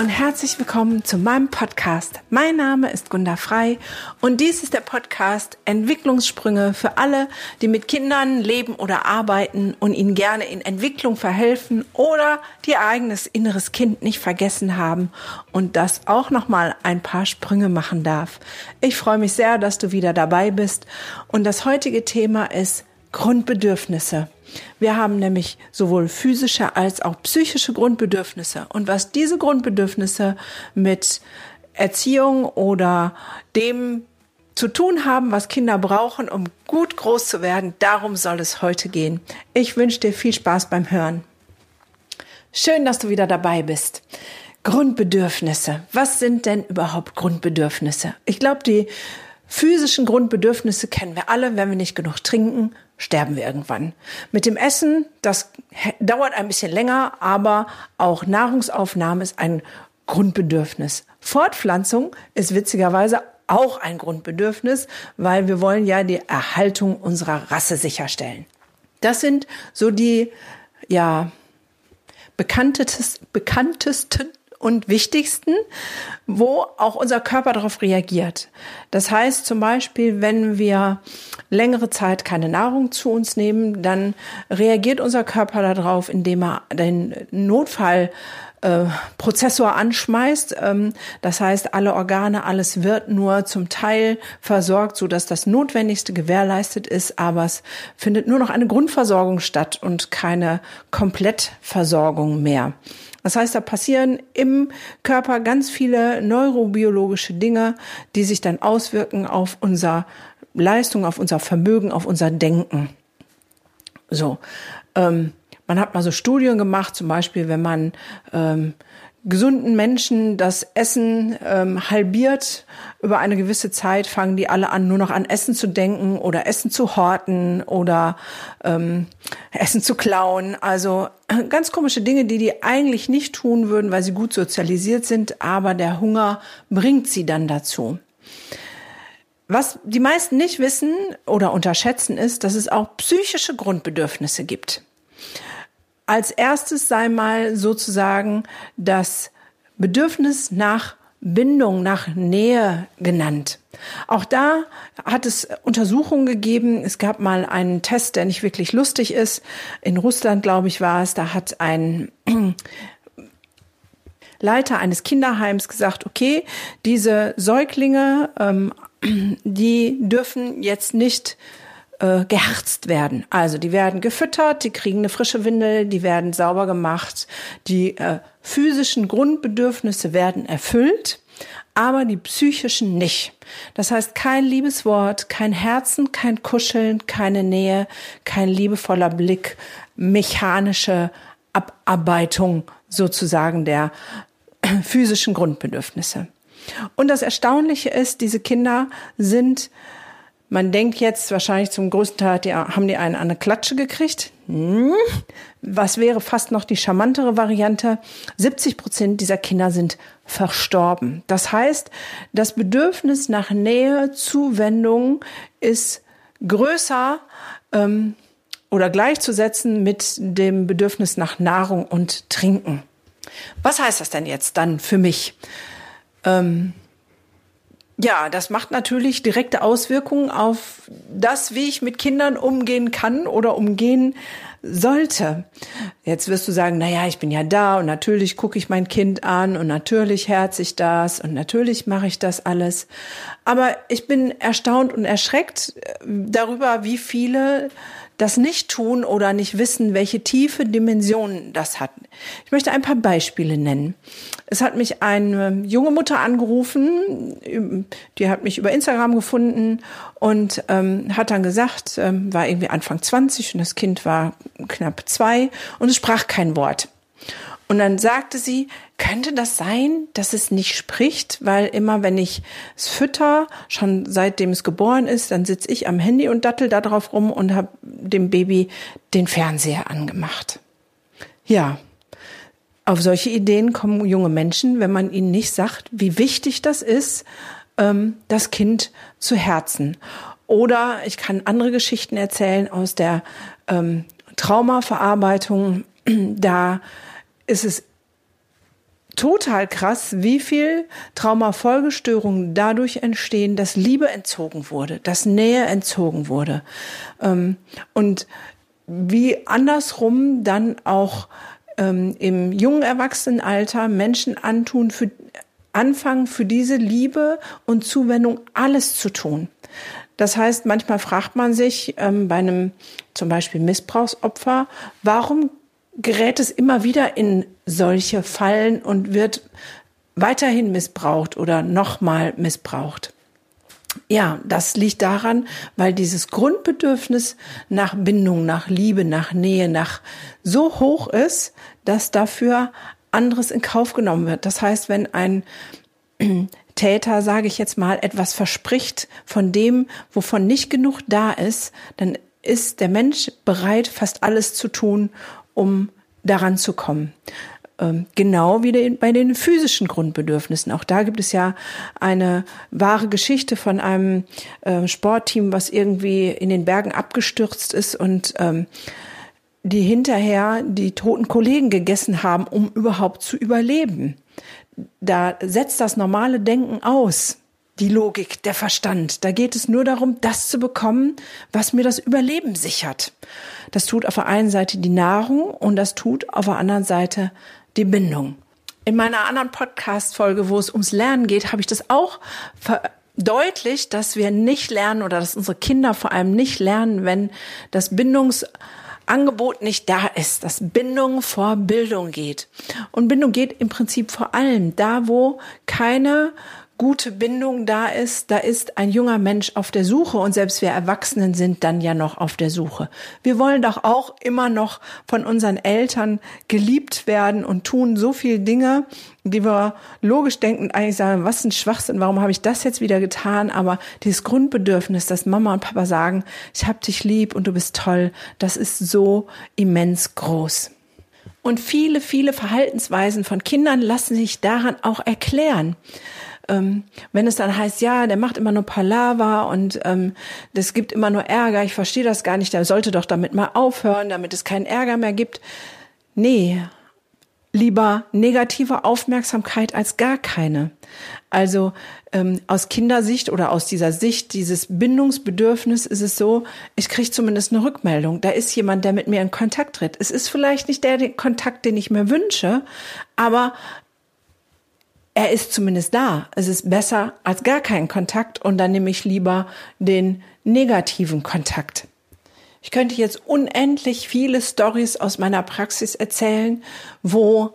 Und herzlich willkommen zu meinem Podcast. Mein Name ist Gunda Frei und dies ist der Podcast Entwicklungssprünge für alle, die mit Kindern leben oder arbeiten und ihnen gerne in Entwicklung verhelfen oder die eigenes inneres Kind nicht vergessen haben und das auch noch mal ein paar Sprünge machen darf. Ich freue mich sehr, dass du wieder dabei bist und das heutige Thema ist Grundbedürfnisse. Wir haben nämlich sowohl physische als auch psychische Grundbedürfnisse. Und was diese Grundbedürfnisse mit Erziehung oder dem zu tun haben, was Kinder brauchen, um gut groß zu werden, darum soll es heute gehen. Ich wünsche dir viel Spaß beim Hören. Schön, dass du wieder dabei bist. Grundbedürfnisse. Was sind denn überhaupt Grundbedürfnisse? Ich glaube, die physischen Grundbedürfnisse kennen wir alle. Wenn wir nicht genug trinken, sterben wir irgendwann. Mit dem Essen, das dauert ein bisschen länger, aber auch Nahrungsaufnahme ist ein Grundbedürfnis. Fortpflanzung ist witzigerweise auch ein Grundbedürfnis, weil wir wollen ja die Erhaltung unserer Rasse sicherstellen. Das sind so die, ja, bekanntesten, bekanntesten und wichtigsten, wo auch unser Körper darauf reagiert. Das heißt zum Beispiel, wenn wir längere Zeit keine Nahrung zu uns nehmen, dann reagiert unser Körper darauf, indem er den Notfall äh, Prozessor anschmeißt. Ähm, das heißt, alle Organe, alles wird nur zum Teil versorgt, so dass das Notwendigste gewährleistet ist, aber es findet nur noch eine Grundversorgung statt und keine Komplettversorgung mehr. Das heißt, da passieren im Körper ganz viele neurobiologische Dinge, die sich dann auswirken auf unser Leistung, auf unser Vermögen, auf unser Denken. So, ähm, man hat mal so Studien gemacht, zum Beispiel, wenn man ähm, gesunden Menschen das Essen ähm, halbiert über eine gewisse Zeit, fangen die alle an, nur noch an Essen zu denken oder Essen zu horten oder ähm, Essen zu klauen. Also ganz komische Dinge, die die eigentlich nicht tun würden, weil sie gut sozialisiert sind, aber der Hunger bringt sie dann dazu. Was die meisten nicht wissen oder unterschätzen ist, dass es auch psychische Grundbedürfnisse gibt. Als erstes sei mal sozusagen das Bedürfnis nach Bindung, nach Nähe genannt. Auch da hat es Untersuchungen gegeben. Es gab mal einen Test, der nicht wirklich lustig ist. In Russland, glaube ich, war es. Da hat ein Leiter eines Kinderheims gesagt, okay, diese Säuglinge, ähm, die dürfen jetzt nicht äh, geherzt werden. Also die werden gefüttert, die kriegen eine frische Windel, die werden sauber gemacht, die äh, physischen Grundbedürfnisse werden erfüllt, aber die psychischen nicht. Das heißt kein Liebeswort, kein Herzen, kein Kuscheln, keine Nähe, kein liebevoller Blick, mechanische Abarbeitung sozusagen der physischen Grundbedürfnisse. Und das Erstaunliche ist, diese Kinder sind man denkt jetzt wahrscheinlich zum größten Teil, die, haben die einen an eine Klatsche gekriegt. Hm. Was wäre fast noch die charmantere Variante? 70 Prozent dieser Kinder sind verstorben. Das heißt, das Bedürfnis nach Nähe, Zuwendung ist größer ähm, oder gleichzusetzen mit dem Bedürfnis nach Nahrung und Trinken. Was heißt das denn jetzt dann für mich? Ähm, ja, das macht natürlich direkte Auswirkungen auf das, wie ich mit Kindern umgehen kann oder umgehen sollte. Jetzt wirst du sagen, na ja, ich bin ja da und natürlich gucke ich mein Kind an und natürlich herz ich das und natürlich mache ich das alles. Aber ich bin erstaunt und erschreckt darüber, wie viele das nicht tun oder nicht wissen, welche tiefe Dimensionen das hat. Ich möchte ein paar Beispiele nennen. Es hat mich eine junge Mutter angerufen, die hat mich über Instagram gefunden und ähm, hat dann gesagt, ähm, war irgendwie Anfang 20 und das Kind war knapp zwei und es sprach kein Wort. Und dann sagte sie, könnte das sein, dass es nicht spricht, weil immer wenn ich es fütter, schon seitdem es geboren ist, dann sitze ich am Handy und dattel da drauf rum und habe dem Baby den Fernseher angemacht. Ja, auf solche Ideen kommen junge Menschen, wenn man ihnen nicht sagt, wie wichtig das ist, ähm, das Kind zu Herzen. Oder ich kann andere Geschichten erzählen aus der ähm, Traumaverarbeitung. Da ist es total krass, wie viel Traumafolgestörungen dadurch entstehen, dass Liebe entzogen wurde, dass Nähe entzogen wurde. Ähm, und wie andersrum dann auch ähm, im jungen Erwachsenenalter Menschen antun, für, anfangen für diese Liebe und Zuwendung alles zu tun. Das heißt, manchmal fragt man sich ähm, bei einem zum Beispiel Missbrauchsopfer, warum gerät es immer wieder in solche Fallen und wird weiterhin missbraucht oder nochmal missbraucht. Ja, das liegt daran, weil dieses Grundbedürfnis nach Bindung, nach Liebe, nach Nähe, nach so hoch ist, dass dafür anderes in Kauf genommen wird. Das heißt, wenn ein Täter, sage ich jetzt mal, etwas verspricht von dem, wovon nicht genug da ist, dann ist der Mensch bereit, fast alles zu tun, um daran zu kommen. Ähm, genau wie bei den physischen Grundbedürfnissen. Auch da gibt es ja eine wahre Geschichte von einem ähm, Sportteam, was irgendwie in den Bergen abgestürzt ist und ähm, die hinterher die toten Kollegen gegessen haben, um überhaupt zu überleben. Da setzt das normale Denken aus die Logik, der Verstand. Da geht es nur darum, das zu bekommen, was mir das Überleben sichert. Das tut auf der einen Seite die Nahrung und das tut auf der anderen Seite die Bindung. In meiner anderen Podcast-Folge, wo es ums Lernen geht, habe ich das auch verdeutlicht, dass wir nicht lernen oder dass unsere Kinder vor allem nicht lernen, wenn das Bindungsangebot nicht da ist, dass Bindung vor Bildung geht. Und Bindung geht im Prinzip vor allem da, wo keine gute Bindung da ist, da ist ein junger Mensch auf der Suche und selbst wir Erwachsenen sind dann ja noch auf der Suche. Wir wollen doch auch immer noch von unseren Eltern geliebt werden und tun so viele Dinge, die wir logisch denken, eigentlich sagen, was ein Schwachsinn, warum habe ich das jetzt wieder getan? Aber dieses Grundbedürfnis, dass Mama und Papa sagen, ich hab dich lieb und du bist toll, das ist so immens groß. Und viele, viele Verhaltensweisen von Kindern lassen sich daran auch erklären ähm, wenn es dann heißt, ja, der macht immer nur Palaver und ähm, das gibt immer nur Ärger, ich verstehe das gar nicht, der sollte doch damit mal aufhören, damit es keinen Ärger mehr gibt. Nee, lieber negative Aufmerksamkeit als gar keine. Also ähm, aus Kindersicht oder aus dieser Sicht, dieses Bindungsbedürfnis ist es so, ich kriege zumindest eine Rückmeldung. Da ist jemand, der mit mir in Kontakt tritt. Es ist vielleicht nicht der Kontakt, den ich mir wünsche, aber er ist zumindest da. Es ist besser als gar kein Kontakt und dann nehme ich lieber den negativen Kontakt. Ich könnte jetzt unendlich viele Stories aus meiner Praxis erzählen, wo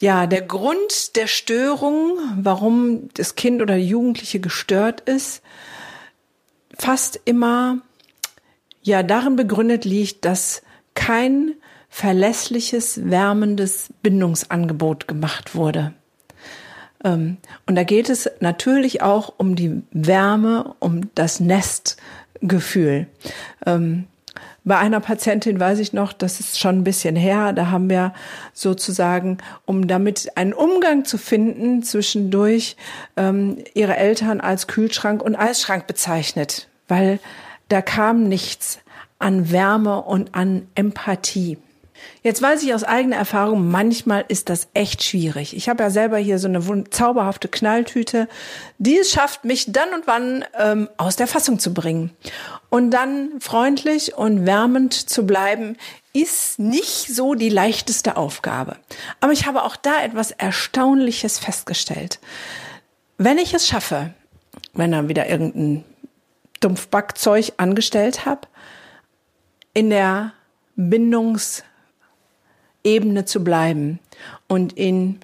ja der Grund der Störung, warum das Kind oder die Jugendliche gestört ist, fast immer ja darin begründet liegt, dass kein verlässliches, wärmendes Bindungsangebot gemacht wurde. Ähm, und da geht es natürlich auch um die Wärme, um das Nestgefühl. Ähm, bei einer Patientin weiß ich noch, das ist schon ein bisschen her, da haben wir sozusagen, um damit einen Umgang zu finden, zwischendurch ähm, ihre Eltern als Kühlschrank und Eisschrank bezeichnet, weil da kam nichts an Wärme und an Empathie. Jetzt weiß ich aus eigener Erfahrung, manchmal ist das echt schwierig. Ich habe ja selber hier so eine zauberhafte Knalltüte, die es schafft, mich dann und wann ähm, aus der Fassung zu bringen. Und dann freundlich und wärmend zu bleiben, ist nicht so die leichteste Aufgabe. Aber ich habe auch da etwas Erstaunliches festgestellt. Wenn ich es schaffe, wenn er wieder irgendein Dumpfbackzeug angestellt habe, in der Bindungs- Ebene zu bleiben und ihn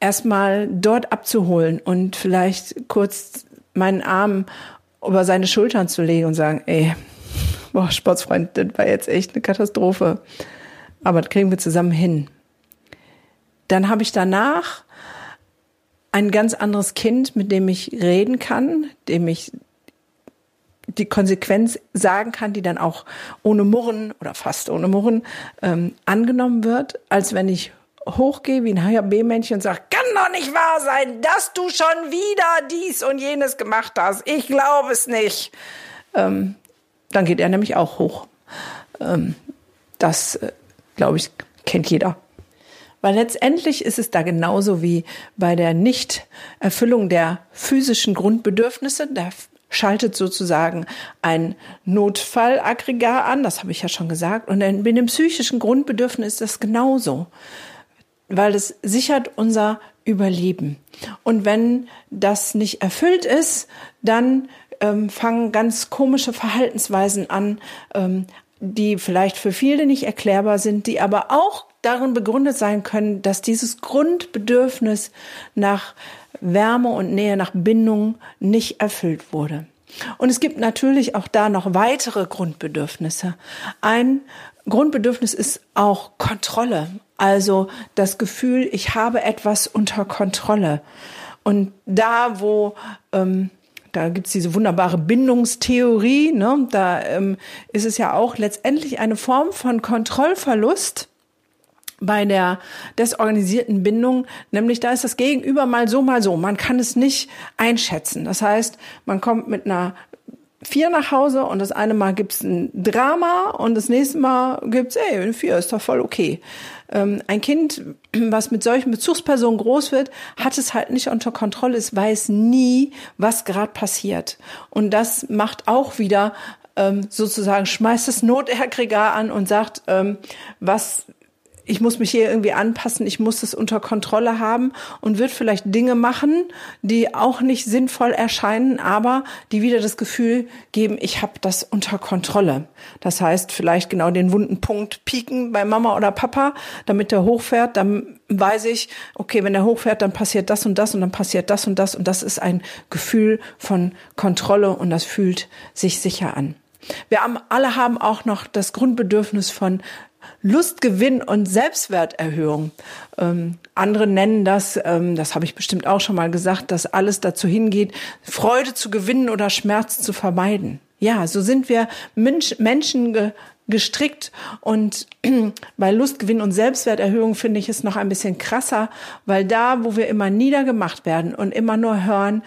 erstmal dort abzuholen und vielleicht kurz meinen Arm über seine Schultern zu legen und sagen, ey, boah, Sportsfreund, das war jetzt echt eine Katastrophe. Aber das kriegen wir zusammen hin. Dann habe ich danach ein ganz anderes Kind, mit dem ich reden kann, dem ich die Konsequenz sagen kann, die dann auch ohne Murren oder fast ohne Murren ähm, angenommen wird, als wenn ich hochgehe wie ein HB-Männchen und sage, kann doch nicht wahr sein, dass du schon wieder dies und jenes gemacht hast. Ich glaube es nicht. Ähm, dann geht er nämlich auch hoch. Ähm, das, äh, glaube ich, kennt jeder. Weil letztendlich ist es da genauso wie bei der Nichterfüllung der physischen Grundbedürfnisse. Da schaltet sozusagen ein Notfallaggregat an, das habe ich ja schon gesagt. Und bei dem psychischen Grundbedürfnis ist das genauso, weil es sichert unser Überleben. Und wenn das nicht erfüllt ist, dann ähm, fangen ganz komische Verhaltensweisen an, ähm, die vielleicht für viele nicht erklärbar sind, die aber auch darin begründet sein können, dass dieses Grundbedürfnis nach Wärme und Nähe, nach Bindung nicht erfüllt wurde. Und es gibt natürlich auch da noch weitere Grundbedürfnisse. Ein Grundbedürfnis ist auch Kontrolle, also das Gefühl, ich habe etwas unter Kontrolle. Und da, wo ähm, da gibt's diese wunderbare Bindungstheorie, ne? da ähm, ist es ja auch letztendlich eine Form von Kontrollverlust bei der desorganisierten Bindung, nämlich da ist das Gegenüber mal so, mal so. Man kann es nicht einschätzen. Das heißt, man kommt mit einer vier nach Hause und das eine Mal gibt's ein Drama und das nächste Mal gibt's, ey, eine vier ist doch voll okay. Ähm, ein Kind, was mit solchen Bezugspersonen groß wird, hat es halt nicht unter Kontrolle, es weiß nie, was gerade passiert. Und das macht auch wieder ähm, sozusagen, schmeißt das Notaggregat an und sagt, ähm, was ich muss mich hier irgendwie anpassen, ich muss es unter Kontrolle haben und wird vielleicht Dinge machen, die auch nicht sinnvoll erscheinen, aber die wieder das Gefühl geben, ich habe das unter Kontrolle. Das heißt, vielleicht genau den wunden Punkt pieken bei Mama oder Papa, damit der hochfährt, dann weiß ich, okay, wenn er hochfährt, dann passiert das und das und dann passiert das und das und das ist ein Gefühl von Kontrolle und das fühlt sich sicher an. Wir alle haben auch noch das Grundbedürfnis von Lustgewinn und Selbstwerterhöhung. Ähm, andere nennen das, ähm, das habe ich bestimmt auch schon mal gesagt, dass alles dazu hingeht, Freude zu gewinnen oder Schmerz zu vermeiden. Ja, so sind wir Mensch, Menschen ge gestrickt und bei Lustgewinn und Selbstwerterhöhung finde ich es noch ein bisschen krasser, weil da, wo wir immer niedergemacht werden und immer nur hören,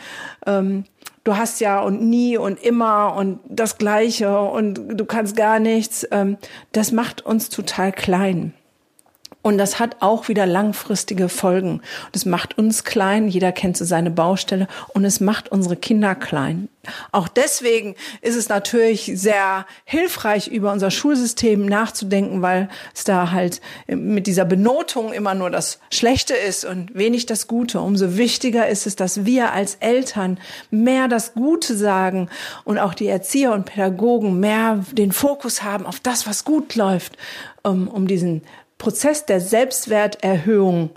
ähm, du hast ja und nie und immer und das Gleiche und du kannst gar nichts, ähm, das macht uns total klein. Und das hat auch wieder langfristige Folgen. Das macht uns klein, jeder kennt so seine Baustelle und es macht unsere Kinder klein. Auch deswegen ist es natürlich sehr hilfreich, über unser Schulsystem nachzudenken, weil es da halt mit dieser Benotung immer nur das Schlechte ist und wenig das Gute. Umso wichtiger ist es, dass wir als Eltern mehr das Gute sagen und auch die Erzieher und Pädagogen mehr den Fokus haben auf das, was gut läuft, um, um diesen Prozess der Selbstwerterhöhung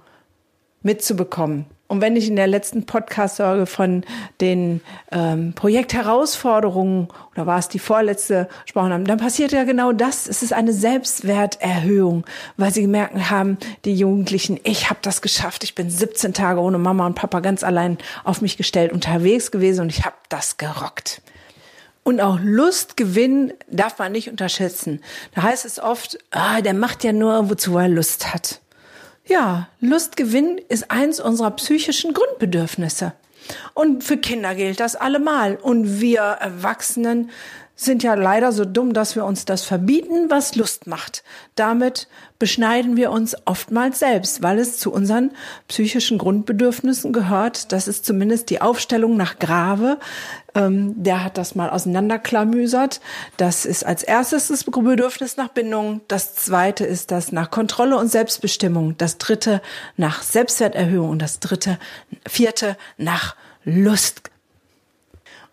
mitzubekommen. Und wenn ich in der letzten Podcast-Sorge von den ähm, Projektherausforderungen oder war es die vorletzte gesprochen haben, dann passiert ja genau das. Es ist eine Selbstwerterhöhung, weil sie gemerkt haben, die Jugendlichen, ich habe das geschafft. Ich bin 17 Tage ohne Mama und Papa ganz allein auf mich gestellt unterwegs gewesen und ich habe das gerockt. Und auch Lustgewinn darf man nicht unterschätzen. Da heißt es oft, ah, der macht ja nur, wozu er Lust hat. Ja, Lustgewinn ist eins unserer psychischen Grundbedürfnisse. Und für Kinder gilt das allemal. Und wir Erwachsenen sind ja leider so dumm, dass wir uns das verbieten, was Lust macht. Damit beschneiden wir uns oftmals selbst, weil es zu unseren psychischen Grundbedürfnissen gehört. Das ist zumindest die Aufstellung nach Grave. Ähm, der hat das mal auseinanderklamüsert. Das ist als erstes das Bedürfnis nach Bindung. Das zweite ist das nach Kontrolle und Selbstbestimmung. Das dritte nach Selbstwerterhöhung und das dritte, vierte nach Lust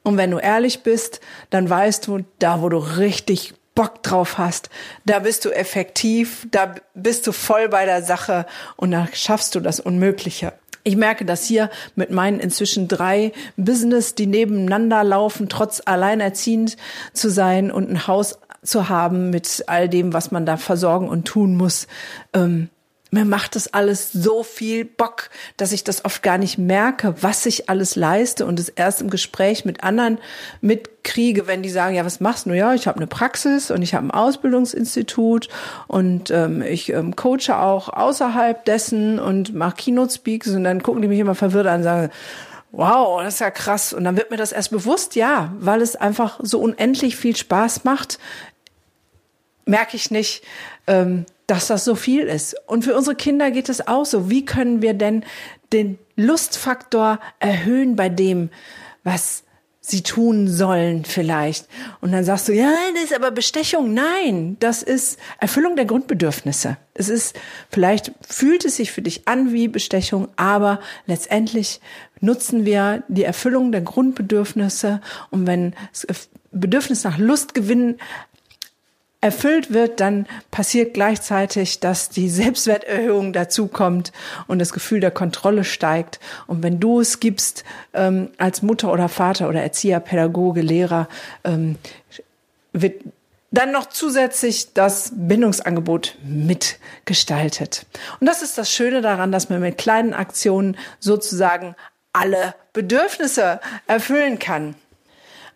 und wenn du ehrlich bist, dann weißt du, da wo du richtig Bock drauf hast, da bist du effektiv, da bist du voll bei der Sache und da schaffst du das Unmögliche. Ich merke das hier mit meinen inzwischen drei Business, die nebeneinander laufen, trotz alleinerziehend zu sein und ein Haus zu haben mit all dem, was man da versorgen und tun muss. Ähm, mir macht das alles so viel Bock, dass ich das oft gar nicht merke, was ich alles leiste und es erst im Gespräch mit anderen mitkriege, wenn die sagen, ja, was machst du? Ja, ich habe eine Praxis und ich habe ein Ausbildungsinstitut und ähm, ich ähm, coache auch außerhalb dessen und mache Keynote Speaks und dann gucken die mich immer verwirrt an und sagen, wow, das ist ja krass. Und dann wird mir das erst bewusst, ja, weil es einfach so unendlich viel Spaß macht, merke ich nicht, ähm, dass das so viel ist. Und für unsere Kinder geht es auch so. Wie können wir denn den Lustfaktor erhöhen bei dem, was sie tun sollen vielleicht. Und dann sagst du, ja, das ist aber Bestechung. Nein, das ist Erfüllung der Grundbedürfnisse. Es ist, vielleicht fühlt es sich für dich an wie Bestechung, aber letztendlich nutzen wir die Erfüllung der Grundbedürfnisse. Und wenn Bedürfnis nach Lustgewinn erfüllt wird, dann passiert gleichzeitig, dass die Selbstwerterhöhung dazukommt und das Gefühl der Kontrolle steigt. Und wenn du es gibst ähm, als Mutter oder Vater oder Erzieher, Pädagoge, Lehrer, ähm, wird dann noch zusätzlich das Bindungsangebot mitgestaltet. Und das ist das Schöne daran, dass man mit kleinen Aktionen sozusagen alle Bedürfnisse erfüllen kann.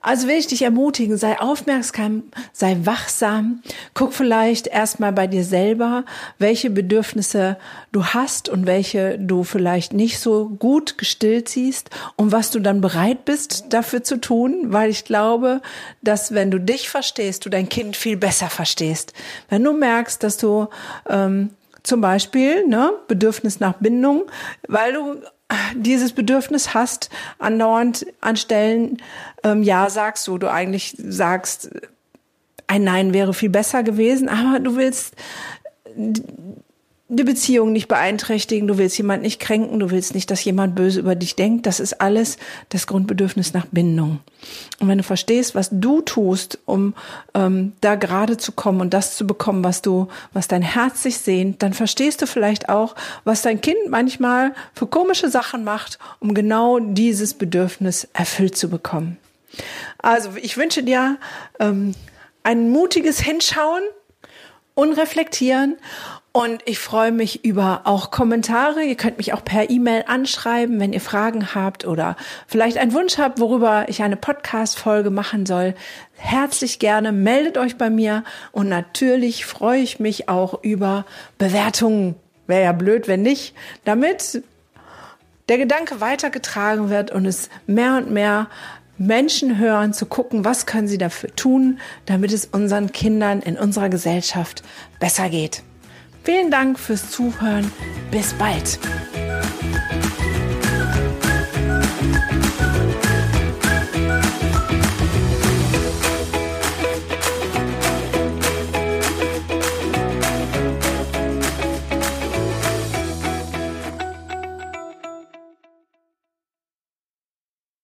Also will ich dich ermutigen, sei aufmerksam, sei wachsam, guck vielleicht erstmal bei dir selber, welche Bedürfnisse du hast und welche du vielleicht nicht so gut gestillt siehst und was du dann bereit bist dafür zu tun, weil ich glaube, dass wenn du dich verstehst, du dein Kind viel besser verstehst. Wenn du merkst, dass du ähm, zum Beispiel ne, Bedürfnis nach Bindung, weil du dieses Bedürfnis hast, andauernd an Stellen ähm, Ja sagst, wo du eigentlich sagst, ein Nein wäre viel besser gewesen, aber du willst die Beziehung nicht beeinträchtigen, du willst jemand nicht kränken, du willst nicht, dass jemand böse über dich denkt. Das ist alles das Grundbedürfnis nach Bindung. Und wenn du verstehst, was du tust, um ähm, da gerade zu kommen und das zu bekommen, was du, was dein Herz sich sehnt, dann verstehst du vielleicht auch, was dein Kind manchmal für komische Sachen macht, um genau dieses Bedürfnis erfüllt zu bekommen. Also ich wünsche dir ähm, ein mutiges Hinschauen und Reflektieren und ich freue mich über auch Kommentare. Ihr könnt mich auch per E-Mail anschreiben, wenn ihr Fragen habt oder vielleicht einen Wunsch habt, worüber ich eine Podcast-Folge machen soll. Herzlich gerne meldet euch bei mir und natürlich freue ich mich auch über Bewertungen. Wäre ja blöd, wenn nicht, damit der Gedanke weitergetragen wird und es mehr und mehr Menschen hören, zu gucken, was können sie dafür tun, damit es unseren Kindern in unserer Gesellschaft besser geht. Vielen Dank fürs Zuhören. Bis bald.